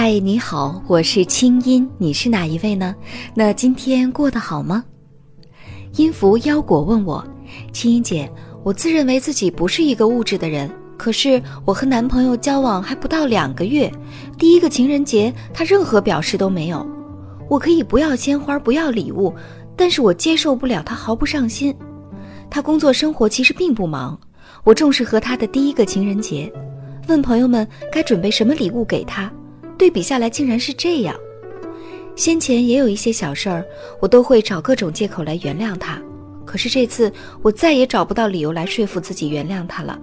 嗨，你好，我是清音，你是哪一位呢？那今天过得好吗？音符腰果问我，清音姐，我自认为自己不是一个物质的人，可是我和男朋友交往还不到两个月，第一个情人节他任何表示都没有。我可以不要鲜花，不要礼物，但是我接受不了他毫不上心。他工作生活其实并不忙，我重视和他的第一个情人节，问朋友们该准备什么礼物给他。对比下来，竟然是这样。先前也有一些小事儿，我都会找各种借口来原谅他。可是这次，我再也找不到理由来说服自己原谅他了。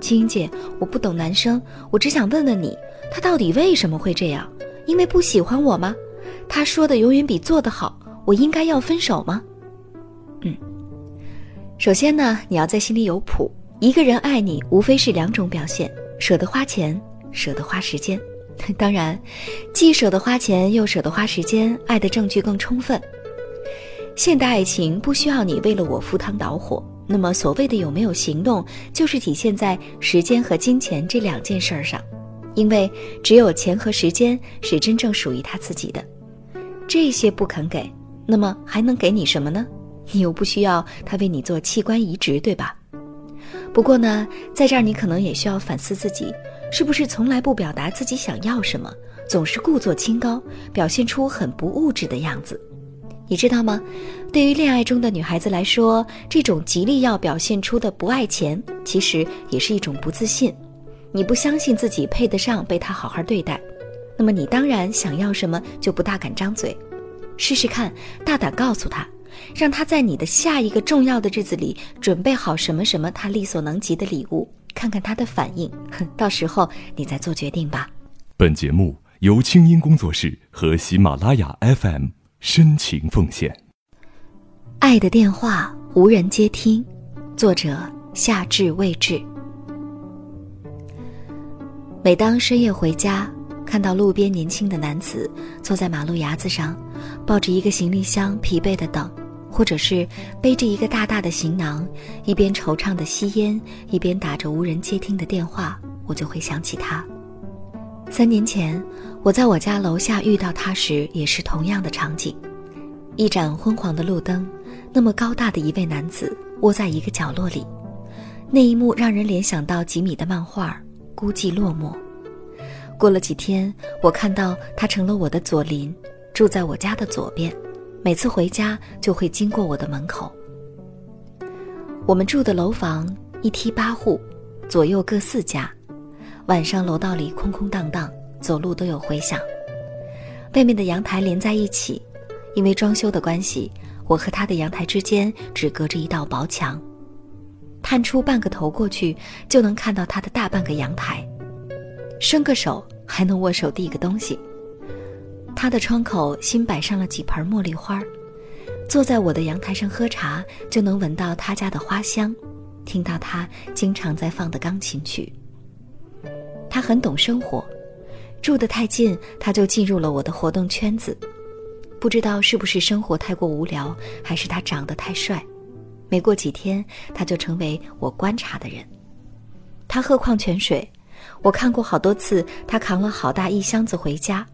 青姐，我不懂男生，我只想问问你，他到底为什么会这样？因为不喜欢我吗？他说的永远比做的好，我应该要分手吗？嗯，首先呢，你要在心里有谱。一个人爱你，无非是两种表现：舍得花钱，舍得花时间。当然，既舍得花钱又舍得花时间，爱的证据更充分。现代爱情不需要你为了我赴汤蹈火，那么所谓的有没有行动，就是体现在时间和金钱这两件事儿上。因为只有钱和时间是真正属于他自己的，这些不肯给，那么还能给你什么呢？你又不需要他为你做器官移植，对吧？不过呢，在这儿你可能也需要反思自己。是不是从来不表达自己想要什么，总是故作清高，表现出很不物质的样子？你知道吗？对于恋爱中的女孩子来说，这种极力要表现出的不爱钱，其实也是一种不自信。你不相信自己配得上被他好好对待，那么你当然想要什么就不大敢张嘴。试试看，大胆告诉他，让他在你的下一个重要的日子里准备好什么什么他力所能及的礼物。看看他的反应，到时候你再做决定吧。本节目由清音工作室和喜马拉雅 FM 深情奉献。爱的电话无人接听，作者夏至未至。每当深夜回家，看到路边年轻的男子坐在马路牙子上，抱着一个行李箱，疲惫的等。或者是背着一个大大的行囊，一边惆怅的吸烟，一边打着无人接听的电话，我就会想起他。三年前，我在我家楼下遇到他时，也是同样的场景：一盏昏黄的路灯，那么高大的一位男子窝在一个角落里，那一幕让人联想到吉米的漫画，孤寂落寞。过了几天，我看到他成了我的左邻，住在我家的左边。每次回家就会经过我的门口。我们住的楼房一梯八户，左右各四家。晚上楼道里空空荡荡，走路都有回响。外面的阳台连在一起，因为装修的关系，我和他的阳台之间只隔着一道薄墙。探出半个头过去，就能看到他的大半个阳台。伸个手还能握手递个东西。他的窗口新摆上了几盆茉莉花，坐在我的阳台上喝茶，就能闻到他家的花香，听到他经常在放的钢琴曲。他很懂生活，住得太近，他就进入了我的活动圈子。不知道是不是生活太过无聊，还是他长得太帅，没过几天他就成为我观察的人。他喝矿泉水，我看过好多次，他扛了好大一箱子回家。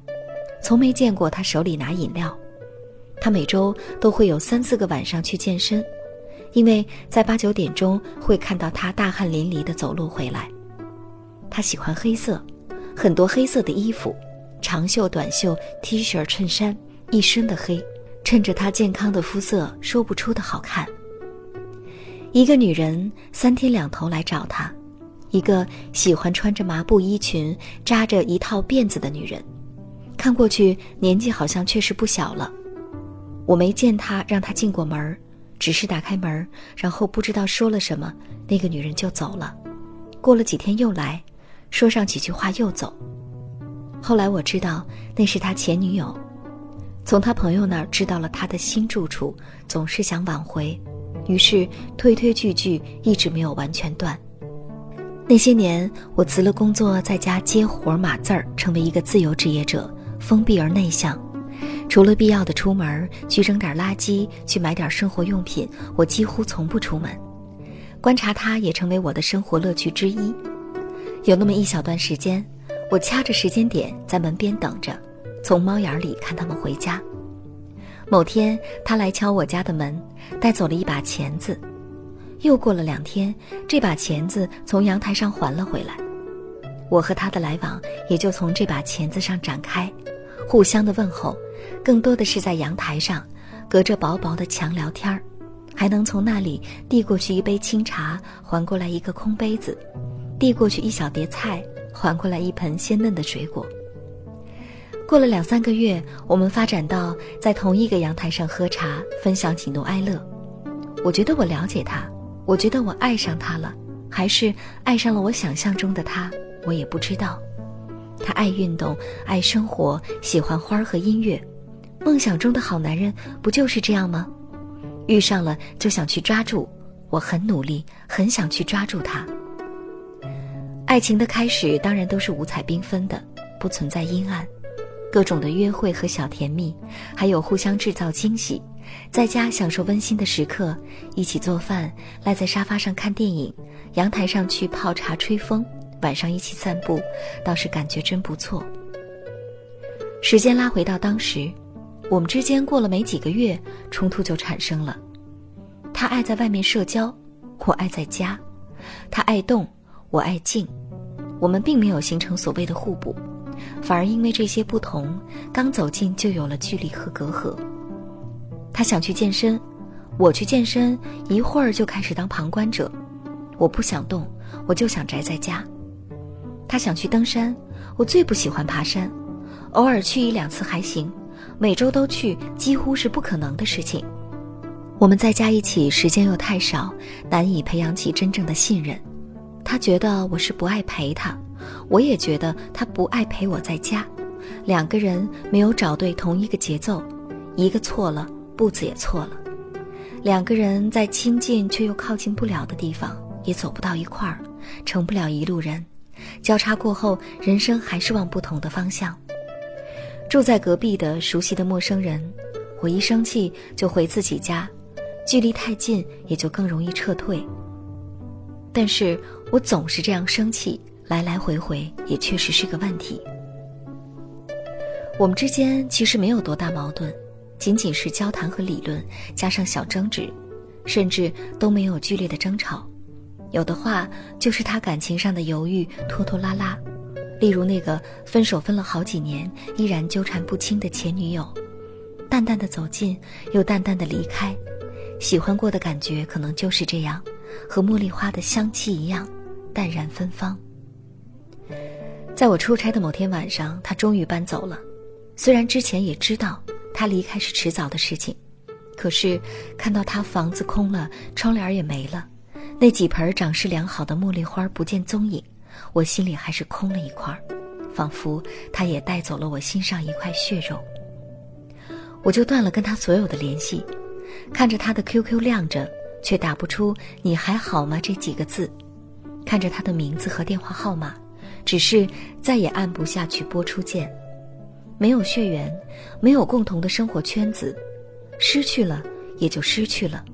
从没见过他手里拿饮料，他每周都会有三四个晚上去健身，因为在八九点钟会看到他大汗淋漓的走路回来。他喜欢黑色，很多黑色的衣服，长袖、短袖、T 恤、衬衫，一身的黑，衬着他健康的肤色，说不出的好看。一个女人三天两头来找他，一个喜欢穿着麻布衣裙、扎着一套辫子的女人。看过去年纪好像确实不小了，我没见他让他进过门只是打开门然后不知道说了什么，那个女人就走了。过了几天又来，说上几句话又走。后来我知道那是他前女友，从他朋友那儿知道了他的新住处，总是想挽回，于是推推拒拒，一直没有完全断。那些年我辞了工作，在家接活码字儿，成为一个自由职业者。封闭而内向，除了必要的出门去扔点垃圾、去买点生活用品，我几乎从不出门。观察他也成为我的生活乐趣之一。有那么一小段时间，我掐着时间点在门边等着，从猫眼里看他们回家。某天，他来敲我家的门，带走了一把钳子。又过了两天，这把钳子从阳台上还了回来。我和他的来往也就从这把钳子上展开，互相的问候，更多的是在阳台上，隔着薄薄的墙聊天儿，还能从那里递过去一杯清茶，还过来一个空杯子，递过去一小碟菜，还过来一盆鲜嫩的水果。过了两三个月，我们发展到在同一个阳台上喝茶，分享喜怒哀乐。我觉得我了解他，我觉得我爱上他了，还是爱上了我想象中的他，我也不知道。他爱运动，爱生活，喜欢花和音乐。梦想中的好男人不就是这样吗？遇上了就想去抓住，我很努力，很想去抓住他。爱情的开始当然都是五彩缤纷的，不存在阴暗。各种的约会和小甜蜜，还有互相制造惊喜，在家享受温馨的时刻，一起做饭，赖在沙发上看电影，阳台上去泡茶吹风，晚上一起散步，倒是感觉真不错。时间拉回到当时，我们之间过了没几个月，冲突就产生了。他爱在外面社交，我爱在家；他爱动，我爱静。我们并没有形成所谓的互补。反而因为这些不同，刚走近就有了距离和隔阂。他想去健身，我去健身，一会儿就开始当旁观者。我不想动，我就想宅在家。他想去登山，我最不喜欢爬山，偶尔去一两次还行，每周都去几乎是不可能的事情。我们在家一起时间又太少，难以培养起真正的信任。他觉得我是不爱陪他。我也觉得他不爱陪我在家，两个人没有找对同一个节奏，一个错了，步子也错了。两个人在亲近却又靠近不了的地方，也走不到一块儿，成不了一路人。交叉过后，人生还是往不同的方向。住在隔壁的熟悉的陌生人，我一生气就回自己家，距离太近也就更容易撤退。但是我总是这样生气。来来回回也确实是个问题。我们之间其实没有多大矛盾，仅仅是交谈和理论加上小争执，甚至都没有剧烈的争吵。有的话就是他感情上的犹豫拖拖拉拉，例如那个分手分了好几年依然纠缠不清的前女友，淡淡的走近又淡淡的离开，喜欢过的感觉可能就是这样，和茉莉花的香气一样，淡然芬芳。在我出差的某天晚上，他终于搬走了。虽然之前也知道他离开是迟早的事情，可是看到他房子空了，窗帘也没了，那几盆长势良好的茉莉花不见踪影，我心里还是空了一块，仿佛他也带走了我心上一块血肉。我就断了跟他所有的联系，看着他的 QQ 亮着，却打不出“你还好吗”这几个字，看着他的名字和电话号码。只是再也按不下去播出键，没有血缘，没有共同的生活圈子，失去了也就失去了。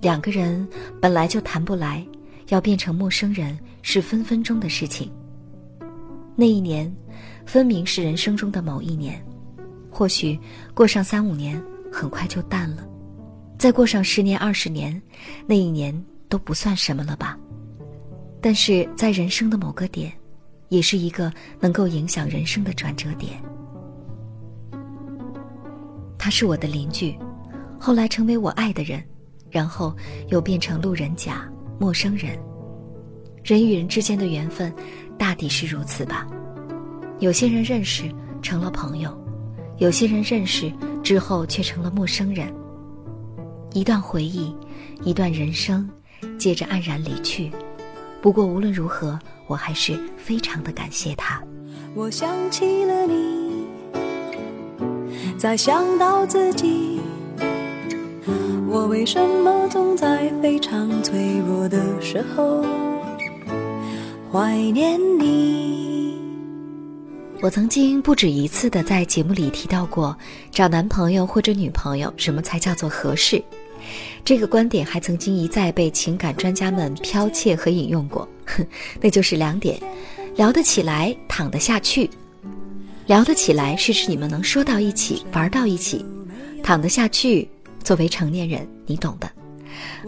两个人本来就谈不来，要变成陌生人是分分钟的事情。那一年，分明是人生中的某一年，或许过上三五年很快就淡了，再过上十年二十年，那一年都不算什么了吧。但是在人生的某个点。也是一个能够影响人生的转折点。他是我的邻居，后来成为我爱的人，然后又变成路人甲、陌生人。人与人之间的缘分，大抵是如此吧。有些人认识成了朋友，有些人认识之后却成了陌生人。一段回忆，一段人生，接着黯然离去。不过无论如何。我还是非常的感谢他。我想起了你，再想到自己，我为什么总在非常脆弱的时候怀念你？我曾经不止一次的在节目里提到过，找男朋友或者女朋友，什么才叫做合适？这个观点还曾经一再被情感专家们剽窃和引用过，那就是两点：聊得起来，躺得下去。聊得起来是指你们能说到一起，玩到一起；躺得下去，作为成年人，你懂的。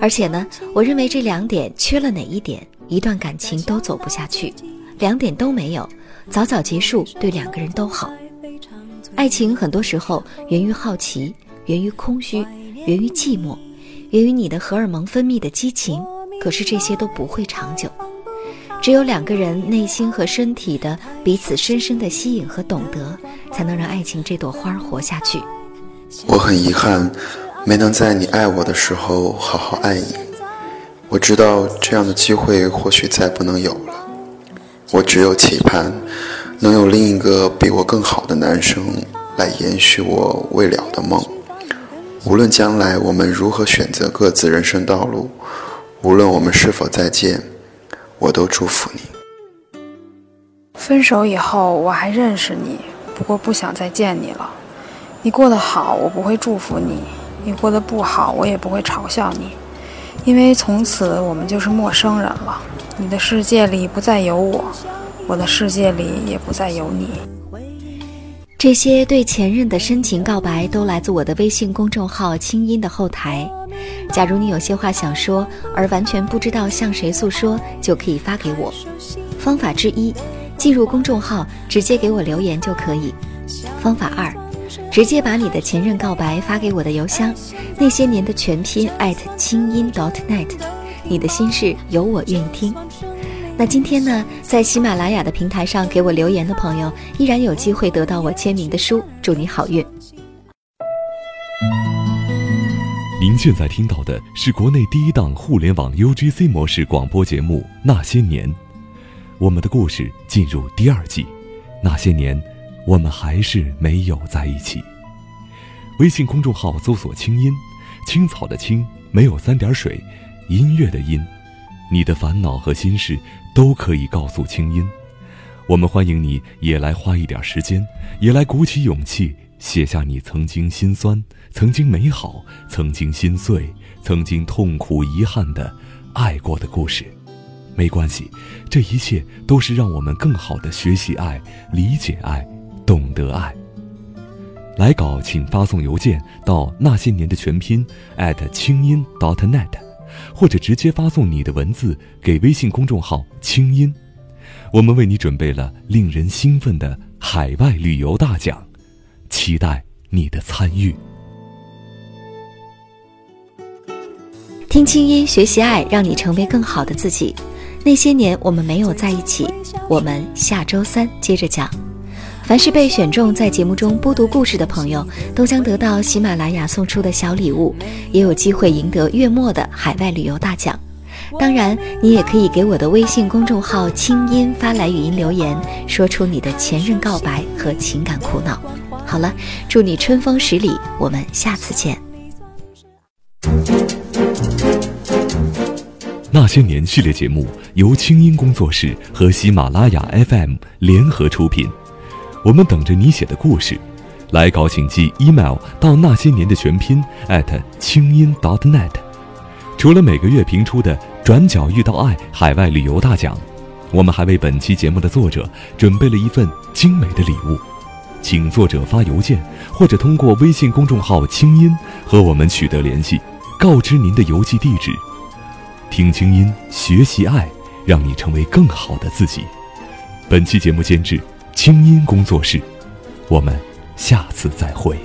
而且呢，我认为这两点缺了哪一点，一段感情都走不下去。两点都没有，早早结束对两个人都好。爱情很多时候源于好奇，源于空虚，源于寂寞，源于你的荷尔蒙分泌的激情。可是这些都不会长久，只有两个人内心和身体的彼此深深的吸引和懂得，才能让爱情这朵花活下去。我很遗憾。没能在你爱我的时候好好爱你，我知道这样的机会或许再不能有了。我只有期盼，能有另一个比我更好的男生来延续我未了的梦。无论将来我们如何选择各自人生道路，无论我们是否再见，我都祝福你。分手以后我还认识你，不过不想再见你了。你过得好，我不会祝福你。你过得不好，我也不会嘲笑你，因为从此我们就是陌生人了。你的世界里不再有我，我的世界里也不再有你。这些对前任的深情告白都来自我的微信公众号“清音”的后台。假如你有些话想说，而完全不知道向谁诉说，就可以发给我。方法之一，进入公众号直接给我留言就可以。方法二。直接把你的前任告白发给我的邮箱，那些年的全拼艾特清音 .dot.net，你的心事有我愿意听。那今天呢，在喜马拉雅的平台上给我留言的朋友，依然有机会得到我签名的书，祝你好运。您现在听到的是国内第一档互联网 UGC 模式广播节目《那些年》，我们的故事进入第二季，《那些年》。我们还是没有在一起。微信公众号搜索“清音”，青草的青，没有三点水，音乐的音。你的烦恼和心事都可以告诉清音。我们欢迎你也来花一点时间，也来鼓起勇气写下你曾经心酸、曾经美好、曾经心碎、曾经痛苦、遗憾的爱过的故事。没关系，这一切都是让我们更好的学习爱、理解爱。懂得爱。来稿请发送邮件到那些年的全拼清音 .dot.net，或者直接发送你的文字给微信公众号“清音”。我们为你准备了令人兴奋的海外旅游大奖，期待你的参与。听清音，学习爱，让你成为更好的自己。那些年我们没有在一起，我们下周三接着讲。凡是被选中在节目中播读故事的朋友，都将得到喜马拉雅送出的小礼物，也有机会赢得月末的海外旅游大奖。当然，你也可以给我的微信公众号“清音”发来语音留言，说出你的前任告白和情感苦恼。好了，祝你春风十里，我们下次见。那些年系列节目由清音工作室和喜马拉雅 FM 联合出品。我们等着你写的故事，来稿请寄 email 到那些年的全拼清音 .dot.net。除了每个月评出的“转角遇到爱”海外旅游大奖，我们还为本期节目的作者准备了一份精美的礼物，请作者发邮件或者通过微信公众号“清音”和我们取得联系，告知您的邮寄地址。听清音，学习爱，让你成为更好的自己。本期节目监制。清音工作室，我们下次再会。